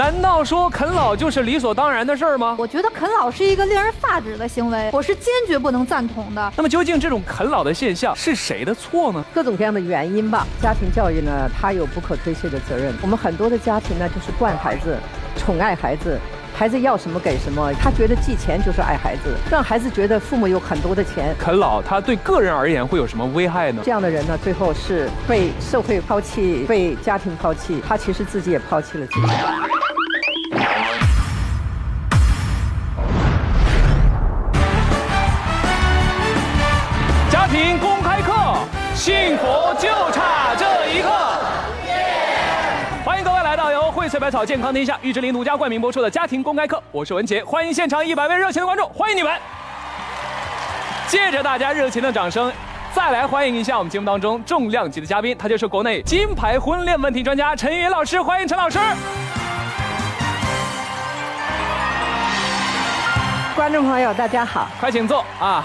难道说啃老就是理所当然的事儿吗？我觉得啃老是一个令人发指的行为，我是坚决不能赞同的。那么究竟这种啃老的现象是谁的错呢？各种各样的原因吧。家庭教育呢，它有不可推卸的责任。我们很多的家庭呢，就是惯孩子，宠爱孩子。孩子要什么给什么，他觉得寄钱就是爱孩子，让孩子觉得父母有很多的钱。啃老，他对个人而言会有什么危害呢？这样的人呢，最后是被社会抛弃，被家庭抛弃，他其实自己也抛弃了自己。百草，健康天下。玉芝林独家冠名播出的家庭公开课，我是文杰，欢迎现场一百位热情的观众，欢迎你们！借着大家热情的掌声，再来欢迎一下我们节目当中重量级的嘉宾，他就是国内金牌婚恋问题专家陈云老师，欢迎陈老师！观众朋友，大家好，快请坐啊！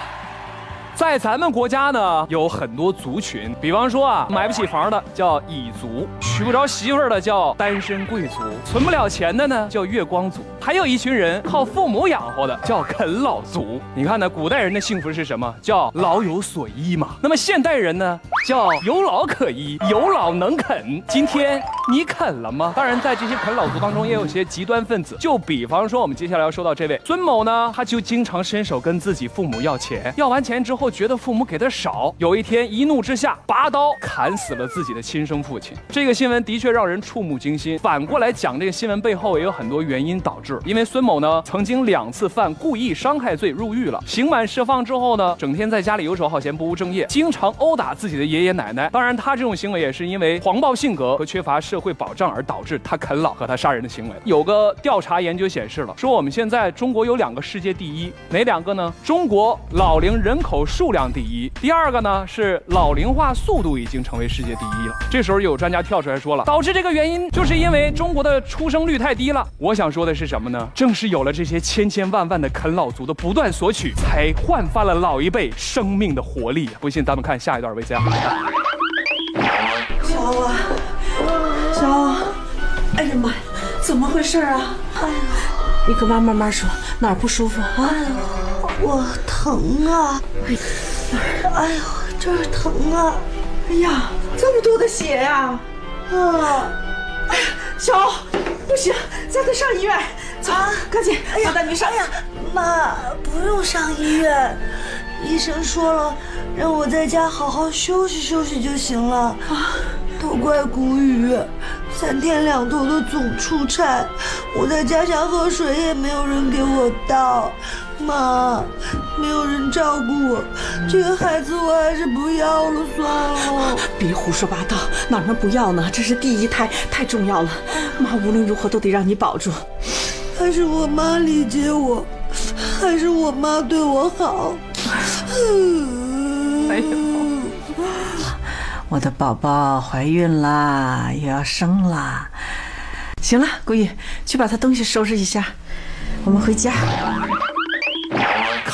在咱们国家呢，有很多族群，比方说啊，买不起房的叫蚁族，娶不着媳妇儿的叫单身贵族，存不了钱的呢叫月光族，还有一群人靠父母养活的叫啃老族。你看呢，古代人的幸福是什么？叫老有所依嘛。那么现代人呢，叫有老可依，有老能啃。今天你啃了吗？当然，在这些啃老族当中，也有些极端分子。就比方说，我们接下来要说到这位孙某呢，他就经常伸手跟自己父母要钱，要完钱之后。觉得父母给的少，有一天一怒之下拔刀砍死了自己的亲生父亲。这个新闻的确让人触目惊心。反过来讲，这个新闻背后也有很多原因导致。因为孙某呢，曾经两次犯故意伤害罪入狱了，刑满释放之后呢，整天在家里游手好闲，不务正业，经常殴打自己的爷爷奶奶。当然，他这种行为也是因为黄暴性格和缺乏社会保障而导致他啃老和他杀人的行为。有个调查研究显示了，说我们现在中国有两个世界第一，哪两个呢？中国老龄人口。数量第一，第二个呢是老龄化速度已经成为世界第一了。这时候有专家跳出来说了，导致这个原因就是因为中国的出生率太低了。我想说的是什么呢？正是有了这些千千万万的啃老族的不断索取，才焕发了老一辈生命的活力。不信，咱们看下一段 VCR。小欧啊，小欧，哎呀妈呀，怎么回事啊？哎呀，你跟妈慢慢说，哪儿不舒服啊？我疼啊！哎呦，这儿疼啊！哎呀，这么多的血呀！啊！哎呀，小欧，不行，咱得上医院。走，啊赶紧，妈带你上。哎呀，妈，不用上医院，医生说了，让我在家好好休息休息就行了。啊，都怪谷雨，三天两头的总出差，我在家想喝水也没有人给我倒。妈，没有人照顾我，这个孩子我还是不要了算了。别胡说八道，哪能不要呢？这是第一胎，太重要了。妈无论如何都得让你保住。还是我妈理解我，还是我妈对我好。哎呦，我的宝宝怀孕啦，又要生啦。行了，古雨，去把他东西收拾一下，我们回家。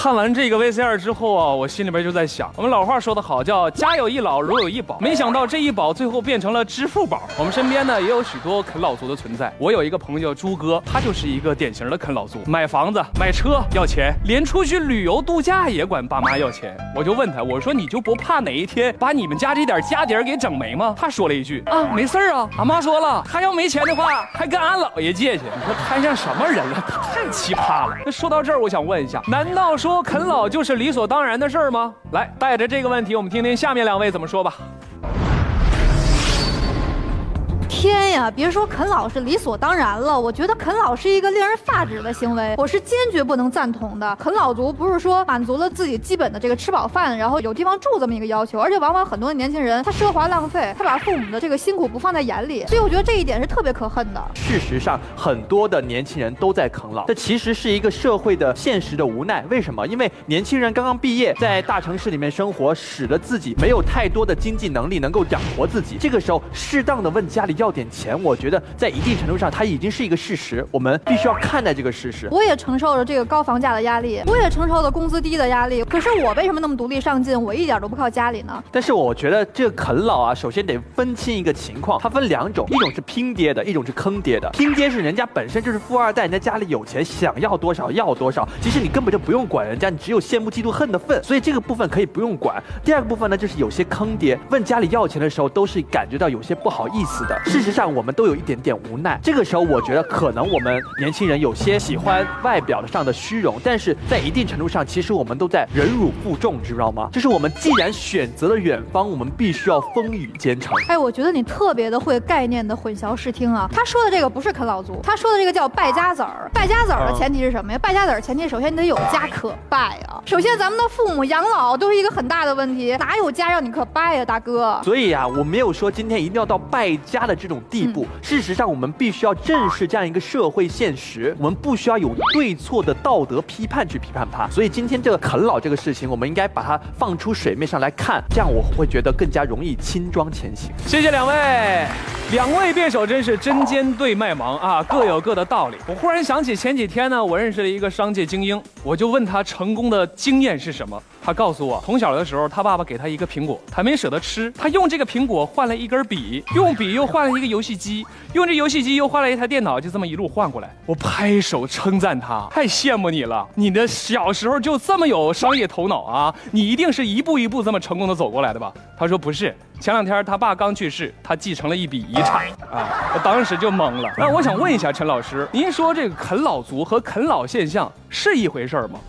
看完这个 VCR 之后啊，我心里边就在想，我们老话说得好，叫家有一老，如有一宝。没想到这一宝最后变成了支付宝。我们身边呢也有许多啃老族的存在。我有一个朋友叫朱哥，他就是一个典型的啃老族，买房子、买车要钱，连出去旅游度假也管爸妈要钱。我就问他，我说你就不怕哪一天把你们家这点家底儿给整没吗？他说了一句啊，没事儿啊，俺妈说了，他要没钱的话，还跟俺姥爷借去。你说摊上什么人了？太奇葩了。那说到这儿，我想问一下，难道说？说啃老就是理所当然的事儿吗？来，带着这个问题，我们听听下面两位怎么说吧。天呀，别说啃老是理所当然了，我觉得啃老是一个令人发指的行为，我是坚决不能赞同的。啃老族不是说满足了自己基本的这个吃饱饭，然后有地方住这么一个要求，而且往往很多年轻人他奢华浪费，他把父母的这个辛苦不放在眼里，所以我觉得这一点是特别可恨的。事实上，很多的年轻人都在啃老，这其实是一个社会的现实的无奈。为什么？因为年轻人刚刚毕业，在大城市里面生活，使得自己没有太多的经济能力能够养活自己。这个时候，适当的问家里要点钱。我觉得在一定程度上它已经是一个事实，我们必须要看待这个事实。我也承受着这个高房价的压力，我也承受着工资低的压力。可是我为什么那么独立上进？我一点都不靠家里呢？但是我觉得这个啃老啊，首先得分清一个情况，它分两种，一种是拼爹的，一种是坑爹的。拼爹是人家本身就是富二代，人家家里有钱，想要多少要多少，其实你根本就不用管人家，你只有羡慕嫉妒恨的份。所以这个部分可以不用管。第二个部分呢，就是有些坑爹，问家里要钱的时候都是感觉到有些不好意思的。事实上，我们都有一点点无奈。这个时候，我觉得可能我们年轻人有些喜欢外表上的虚荣，但是在一定程度上，其实我们都在忍辱负重，知道吗？就是我们既然选择了远方，我们必须要风雨兼程。哎，我觉得你特别的会概念的混淆视听啊。他说的这个不是啃老族，他说的这个叫败家子儿。败家子儿的前提是什么呀？败家子儿前提首先你得有家可败啊。首先咱们的父母养老都是一个很大的问题，哪有家让你可败呀，大哥？所以啊，我没有说今天一定要到败家的这种地步。事实上，我们必须要正视这样一个社会现实，我们不需要有对错的道德批判去批判它。所以今天这个啃老这个事情，我们应该把它放出水面上来看，这样我会觉得更加容易轻装前行。谢谢两位，两位辩手真是针尖对麦芒啊，各有各的道理。我忽然想起前几天呢，我认识了一个商界精英，我就问他成功的经验是什么。他告诉我，从小的时候，他爸爸给他一个苹果，他没舍得吃，他用这个苹果换了一根笔，用笔又换了一个游戏机，用这游戏机又换了一台电脑，就这么一路换过来。我拍手称赞他，太羡慕你了，你的小时候就这么有商业头脑啊！你一定是一步一步这么成功的走过来的吧？他说不是，前两天他爸刚去世，他继承了一笔遗产啊，我当时就懵了。那我想问一下陈老师，您说这个啃老族和啃老现象是一回事吗？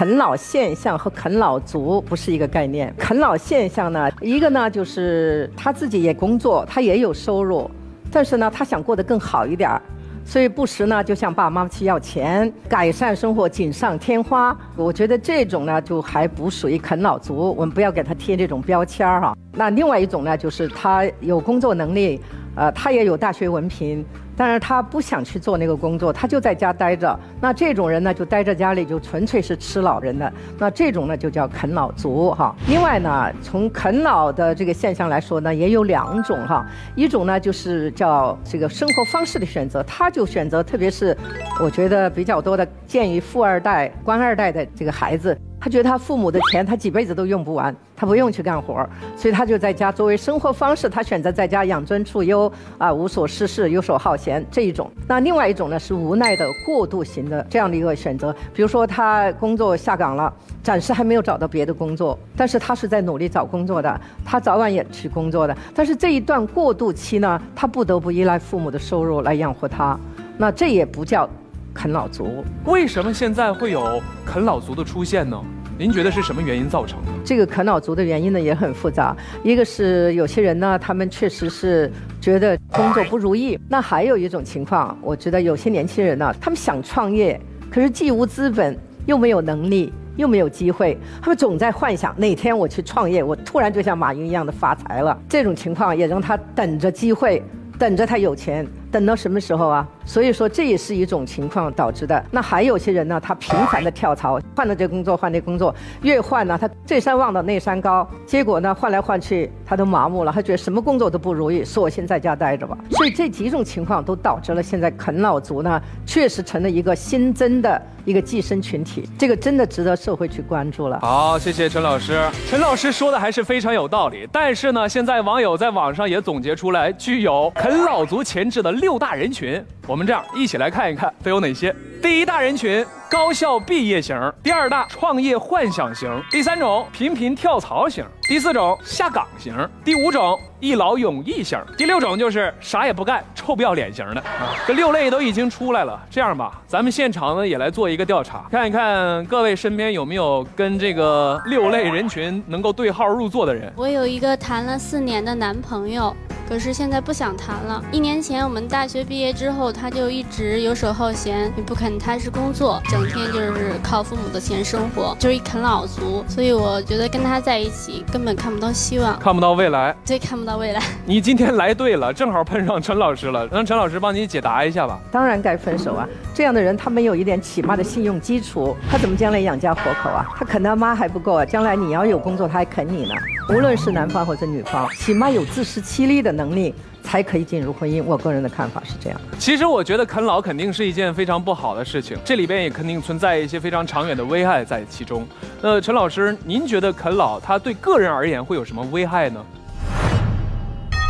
啃老现象和啃老族不是一个概念。啃老现象呢，一个呢就是他自己也工作，他也有收入，但是呢他想过得更好一点儿，所以不时呢就向爸爸妈妈去要钱，改善生活锦上添花。我觉得这种呢就还不属于啃老族，我们不要给他贴这种标签儿哈。那另外一种呢，就是他有工作能力，呃，他也有大学文凭。但是他不想去做那个工作，他就在家待着。那这种人呢，就待在家里，就纯粹是吃老人的。那这种呢，就叫啃老族哈。另外呢，从啃老的这个现象来说呢，也有两种哈。一种呢，就是叫这个生活方式的选择，他就选择，特别是我觉得比较多的，鉴于富二代、官二代的这个孩子。他觉得他父母的钱他几辈子都用不完，他不用去干活所以他就在家作为生活方式，他选择在家养尊处优啊，无所事事、游手好闲这一种。那另外一种呢是无奈的过渡型的这样的一个选择，比如说他工作下岗了，暂时还没有找到别的工作，但是他是在努力找工作的，他早晚也去工作的。但是这一段过渡期呢，他不得不依赖父母的收入来养活他，那这也不叫。啃老族为什么现在会有啃老族的出现呢？您觉得是什么原因造成的？这个啃老族的原因呢也很复杂，一个是有些人呢，他们确实是觉得工作不如意；那还有一种情况，我觉得有些年轻人呢，他们想创业，可是既无资本，又没有能力，又没有机会，他们总在幻想哪天我去创业，我突然就像马云一样的发财了。这种情况也让他等着机会，等着他有钱。等到什么时候啊？所以说这也是一种情况导致的。那还有些人呢，他频繁的跳槽，换了这工作，换那工作，越换呢，他这山望到那山高，结果呢，换来换去，他都麻木了，他觉得什么工作都不如意，索性在家待着吧。所以这几种情况都导致了现在啃老族呢，确实成了一个新增的一个寄生群体。这个真的值得社会去关注了。好，谢谢陈老师。陈老师说的还是非常有道理。但是呢，现在网友在网上也总结出来，具有啃老族潜质的。六大人群，我们这样一起来看一看都有哪些。第一大人群，高校毕业型；第二大，创业幻想型；第三种，频频跳槽型；第四种，下岗型；第五种，一劳永逸型；第六种就是啥也不干，臭不要脸型的。这六类都已经出来了。这样吧，咱们现场呢也来做一个调查，看一看各位身边有没有跟这个六类人群能够对号入座的人。我有一个谈了四年的男朋友。可是现在不想谈了。一年前我们大学毕业之后，他就一直游手好闲，也不肯踏实工作，整天就是靠父母的钱生活，就是一啃老族。所以我觉得跟他在一起根本看不到希望，看不到未来，对，看不到未来。你今天来对了，正好碰上陈老师了，让陈老师帮你解答一下吧。当然该分手啊！这样的人他没有一点起码的信用基础，他怎么将来养家活口啊？他啃他妈还不够啊，将来你要有工作他还啃你呢。无论是男方或者女方，起码有自食其力的能力。才可以进入婚姻。我个人的看法是这样。其实我觉得啃老肯定是一件非常不好的事情，这里边也肯定存在一些非常长远的危害在其中。那陈老师，您觉得啃老它对个人而言会有什么危害呢？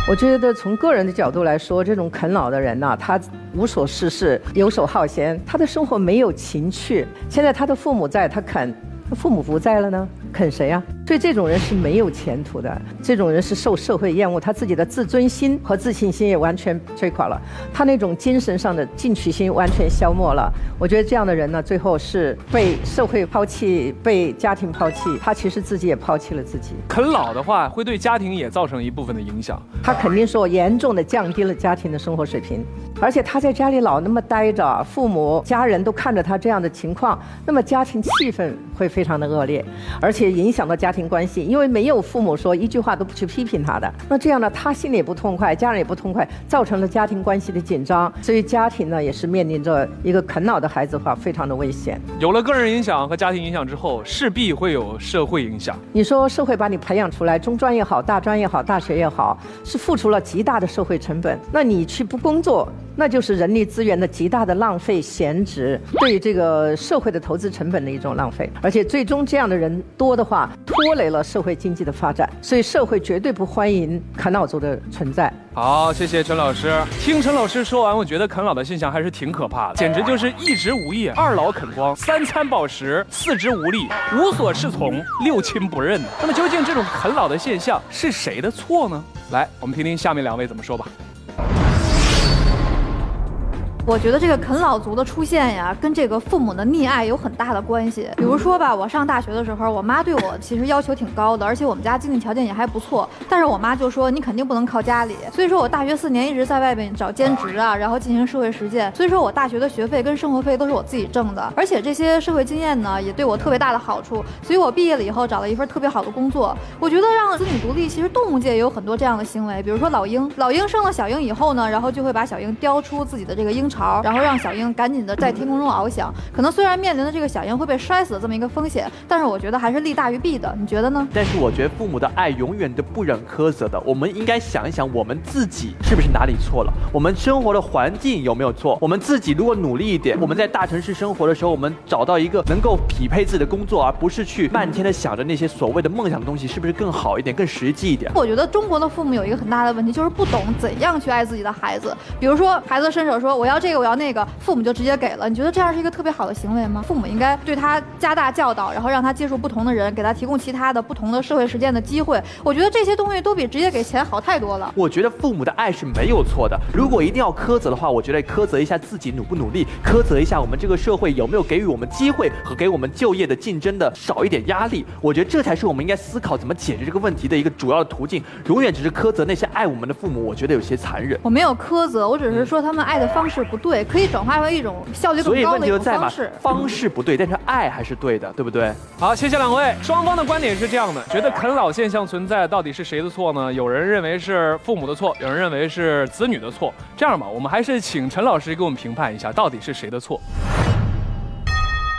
我觉得从个人的角度来说，这种啃老的人呐，他无所事事、游手好闲，他的生活没有情趣。现在他的父母在，他啃；父母不在了呢？啃谁呀？所以这种人是没有前途的，这种人是受社会厌恶，他自己的自尊心和自信心也完全摧垮了，他那种精神上的进取心完全消磨了。我觉得这样的人呢，最后是被社会抛弃，被家庭抛弃，他其实自己也抛弃了自己。啃老的话，会对家庭也造成一部分的影响。他肯定说严重的降低了家庭的生活水平，而且他在家里老那么待着，父母家人都看着他这样的情况，那么家庭气氛会非常的恶劣，而且。且影响到家庭关系，因为没有父母说一句话都不去批评他的，那这样呢，他心里也不痛快，家人也不痛快，造成了家庭关系的紧张，所以家庭呢也是面临着一个啃老的孩子话，非常的危险。有了个人影响和家庭影响之后，势必会有社会影响。你说社会把你培养出来，中专也好，大专也好，大学也好，是付出了极大的社会成本，那你去不工作？那就是人力资源的极大的浪费、闲置，对这个社会的投资成本的一种浪费，而且最终这样的人多的话，拖累了社会经济的发展，所以社会绝对不欢迎啃老族的存在。好，谢谢陈老师。听陈老师说完，我觉得啃老的现象还是挺可怕的，简直就是一职无业，二老啃光，三餐饱食，四肢无力，无所适从，六亲不认。那么究竟这种啃老的现象是谁的错呢？来，我们听听下面两位怎么说吧。我觉得这个啃老族的出现呀，跟这个父母的溺爱有很大的关系。比如说吧，我上大学的时候，我妈对我其实要求挺高的，而且我们家经济条件也还不错。但是我妈就说你肯定不能靠家里，所以说我大学四年一直在外面找兼职啊，然后进行社会实践。所以说我大学的学费跟生活费都是我自己挣的，而且这些社会经验呢，也对我特别大的好处。所以我毕业了以后找了一份特别好的工作。我觉得让子女独立，其实动物界也有很多这样的行为，比如说老鹰，老鹰生了小鹰以后呢，然后就会把小鹰叼出自己的这个鹰巢，然后让小鹰赶紧的在天空中翱翔。可能虽然面临的这个小鹰会被摔死的这么一个风险，但是我觉得还是利大于弊的。你觉得呢？但是我觉得父母的爱永远都不忍苛责的。我们应该想一想，我们自己是不是哪里错了？我们生活的环境有没有错？我们自己如果努力一点，我们在大城市生活的时候，我们找到一个能够匹配自己的工作，而不是去漫天的想着那些所谓的梦想的东西，是不是更好一点、更实际一点？我觉得中国的父母有一个很大的问题，就是不懂怎样去爱自己的孩子。比如说，孩子伸手说我要这个，我要那个。父母就直接给了，你觉得这样是一个特别好的行为吗？父母应该对他加大教导，然后让他接触不同的人，给他提供其他的不同的社会实践的机会。我觉得这些东西都比直接给钱好太多了。我觉得父母的爱是没有错的，如果一定要苛责的话，我觉得苛责一下自己努不努力，苛责一下我们这个社会有没有给予我们机会和给我们就业的竞争的少一点压力。我觉得这才是我们应该思考怎么解决这个问题的一个主要的途径。永远只是苛责那些爱我们的父母，我觉得有些残忍。我没有苛责，我只是说他们爱的方式不对，可以转化为一种效。所以问题就在嘛，方式不对，但是爱还是对的，对不对？好，谢谢两位。双方的观点是这样的，觉得啃老现象存在，到底是谁的错呢？有人认为是父母的错，有人认为是子女的错。这样吧，我们还是请陈老师给我们评判一下，到底是谁的错？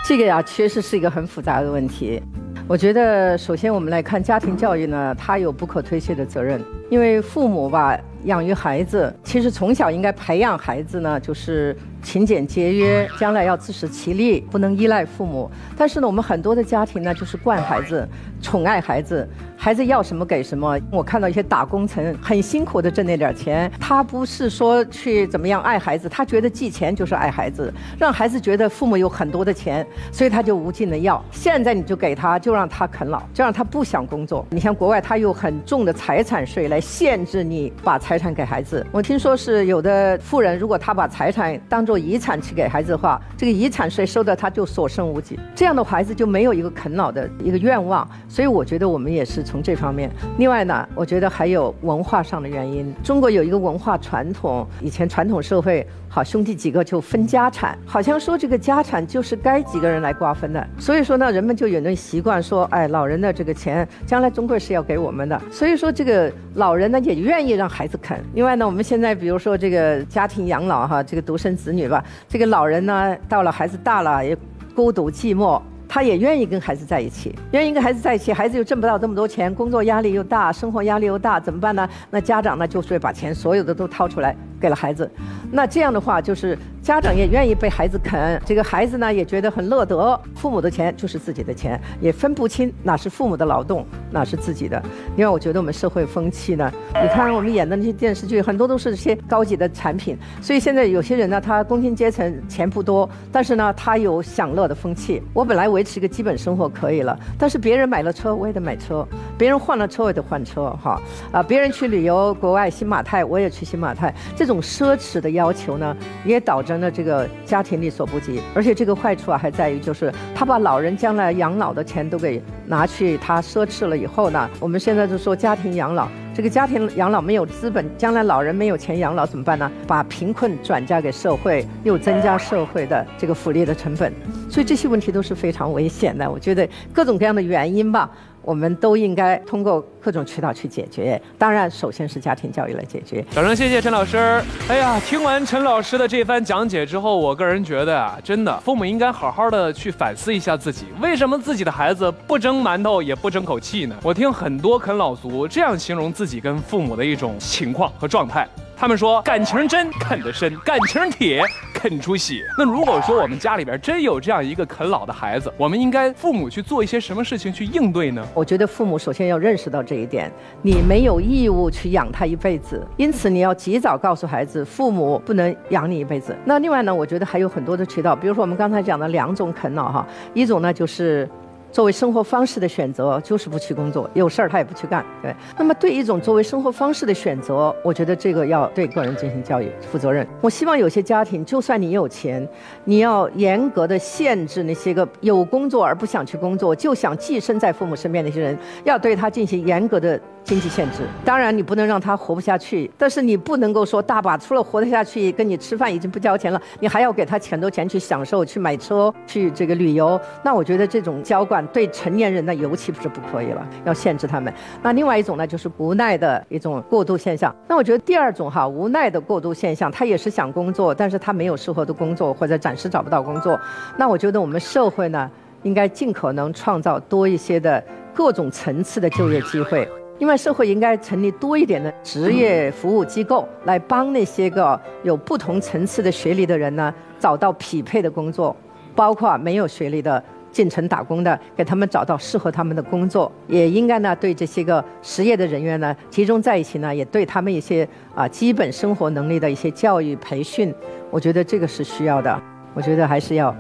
这个呀，确实是一个很复杂的问题。我觉得，首先我们来看家庭教育呢，它有不可推卸的责任，因为父母吧，养育孩子，其实从小应该培养孩子呢，就是。勤俭节约，将来要自食其力，不能依赖父母。但是呢，我们很多的家庭呢，就是惯孩子，宠爱孩子，孩子要什么给什么。我看到一些打工层很辛苦的挣那点钱，他不是说去怎么样爱孩子，他觉得寄钱就是爱孩子，让孩子觉得父母有很多的钱，所以他就无尽的要。现在你就给他，就让他啃老，就让他不想工作。你像国外，他有很重的财产税来限制你把财产给孩子。我听说是有的富人，如果他把财产当做做遗产去给孩子的话，这个遗产税收的他就所剩无几，这样的孩子就没有一个啃老的一个愿望。所以我觉得我们也是从这方面。另外呢，我觉得还有文化上的原因。中国有一个文化传统，以前传统社会。好兄弟几个就分家产，好像说这个家产就是该几个人来瓜分的。所以说呢，人们就有那习惯说，哎，老人的这个钱将来终归是要给我们的。所以说这个老人呢也愿意让孩子啃。另外呢，我们现在比如说这个家庭养老哈，这个独生子女吧，这个老人呢到了孩子大了也孤独寂寞。他也愿意跟孩子在一起，愿意跟孩子在一起，孩子又挣不到这么多钱，工作压力又大，生活压力又大，怎么办呢？那家长呢，就是会把钱所有的都掏出来给了孩子，那这样的话就是。家长也愿意被孩子啃，这个孩子呢也觉得很乐得。父母的钱就是自己的钱，也分不清哪是父母的劳动，哪是自己的。因为我觉得我们社会风气呢，你看我们演的那些电视剧，很多都是些高级的产品。所以现在有些人呢，他工薪阶层钱不多，但是呢，他有享乐的风气。我本来维持一个基本生活可以了，但是别人买了车，我也得买车；别人换了车，我也得换车。哈啊，别人去旅游国外新马泰，我也去新马泰。这种奢侈的要求呢，也导致。的这个家庭力所不及，而且这个坏处啊，还在于就是他把老人将来养老的钱都给拿去他奢侈了以后呢，我们现在就说家庭养老，这个家庭养老没有资本，将来老人没有钱养老怎么办呢？把贫困转嫁给社会，又增加社会的这个福利的成本，所以这些问题都是非常危险的。我觉得各种各样的原因吧。我们都应该通过各种渠道去解决，当然，首先是家庭教育来解决。掌声谢谢陈老师。哎呀，听完陈老师的这番讲解之后，我个人觉得啊，真的，父母应该好好的去反思一下自己，为什么自己的孩子不蒸馒头也不争口气呢？我听很多啃老族这样形容自己跟父母的一种情况和状态。他们说感情真啃得深，感情铁啃出血。那如果说我们家里边真有这样一个啃老的孩子，我们应该父母去做一些什么事情去应对呢？我觉得父母首先要认识到这一点，你没有义务去养他一辈子，因此你要及早告诉孩子，父母不能养你一辈子。那另外呢，我觉得还有很多的渠道，比如说我们刚才讲的两种啃老哈，一种呢就是。作为生活方式的选择，就是不去工作，有事儿他也不去干。对，那么对一种作为生活方式的选择，我觉得这个要对个人进行教育、负责任。我希望有些家庭，就算你有钱，你要严格的限制那些个有工作而不想去工作，就想寄生在父母身边那些人，要对他进行严格的。经济限制，当然你不能让他活不下去，但是你不能够说大把除了活得下去，跟你吃饭已经不交钱了，你还要给他很多钱去享受、去买车、去这个旅游。那我觉得这种交管对成年人呢，尤其是不可以了，要限制他们。那另外一种呢，就是无奈的一种过度现象。那我觉得第二种哈，无奈的过度现象，他也是想工作，但是他没有适合的工作，或者暂时找不到工作。那我觉得我们社会呢，应该尽可能创造多一些的各种层次的就业机会。另外，社会应该成立多一点的职业服务机构，来帮那些个有不同层次的学历的人呢，找到匹配的工作，包括没有学历的进城打工的，给他们找到适合他们的工作。也应该呢，对这些个失业的人员呢，集中在一起呢，也对他们一些啊基本生活能力的一些教育培训，我觉得这个是需要的。我觉得还是要。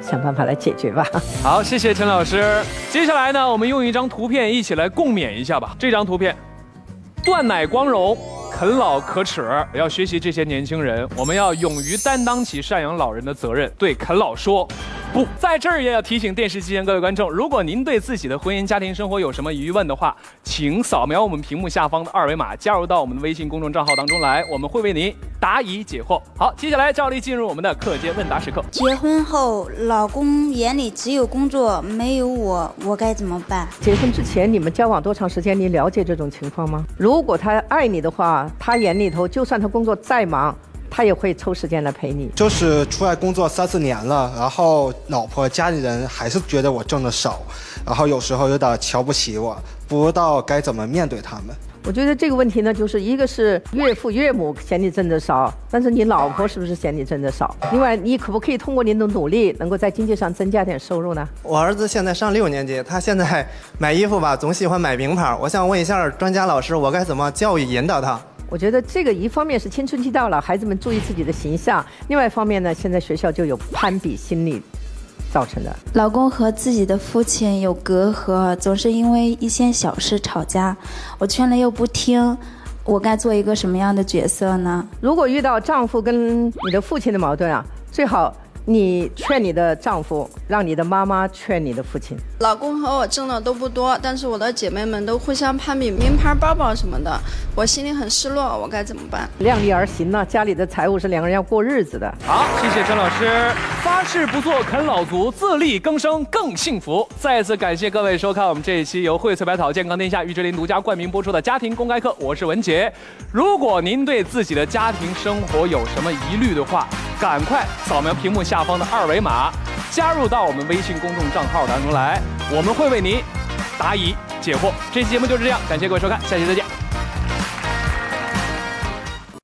想办法来解决吧。好，谢谢陈老师。接下来呢，我们用一张图片一起来共勉一下吧。这张图片，断奶光荣，啃老可耻。要学习这些年轻人，我们要勇于担当起赡养老人的责任，对啃老说。不在这儿也要提醒电视机前各位观众，如果您对自己的婚姻家庭生活有什么疑问的话，请扫描我们屏幕下方的二维码，加入到我们的微信公众账号当中来，我们会为您答疑解惑。好，接下来照例进入我们的课间问答时刻。结婚后，老公眼里只有工作，没有我，我该怎么办？结婚之前你们交往多长时间？你了解这种情况吗？如果他爱你的话，他眼里头就算他工作再忙。他也会抽时间来陪你。就是出来工作三四年了，然后老婆家里人还是觉得我挣的少，然后有时候有点瞧不起我，不知道该怎么面对他们。我觉得这个问题呢，就是一个是岳父岳母嫌你挣的少，但是你老婆是不是嫌你挣的少？另外，你可不可以通过你的努力，能够在经济上增加点收入呢？我儿子现在上六年级，他现在买衣服吧，总喜欢买名牌。我想问一下专家老师，我该怎么教育引导他？我觉得这个一方面是青春期到了，孩子们注意自己的形象；另外一方面呢，现在学校就有攀比心理造成的。老公和自己的父亲有隔阂，总是因为一些小事吵架，我劝了又不听，我该做一个什么样的角色呢？如果遇到丈夫跟你的父亲的矛盾啊，最好。你劝你的丈夫，让你的妈妈劝你的父亲。老公和我挣的都不多，但是我的姐妹们都互相攀比名牌包包什么的，我心里很失落，我该怎么办？量力而行呢，家里的财务是两个人要过日子的。好，谢谢陈老师。发誓不做啃老族，自力更生更幸福。再次感谢各位收看我们这一期由荟萃百草健康天下玉芝林独家冠名播出的家庭公开课，我是文杰。如果您对自己的家庭生活有什么疑虑的话，赶快扫描屏幕下方的二维码。加入到我们微信公众账号当中来，我们会为您答疑解惑。这期节目就是这样，感谢各位收看，下期再见。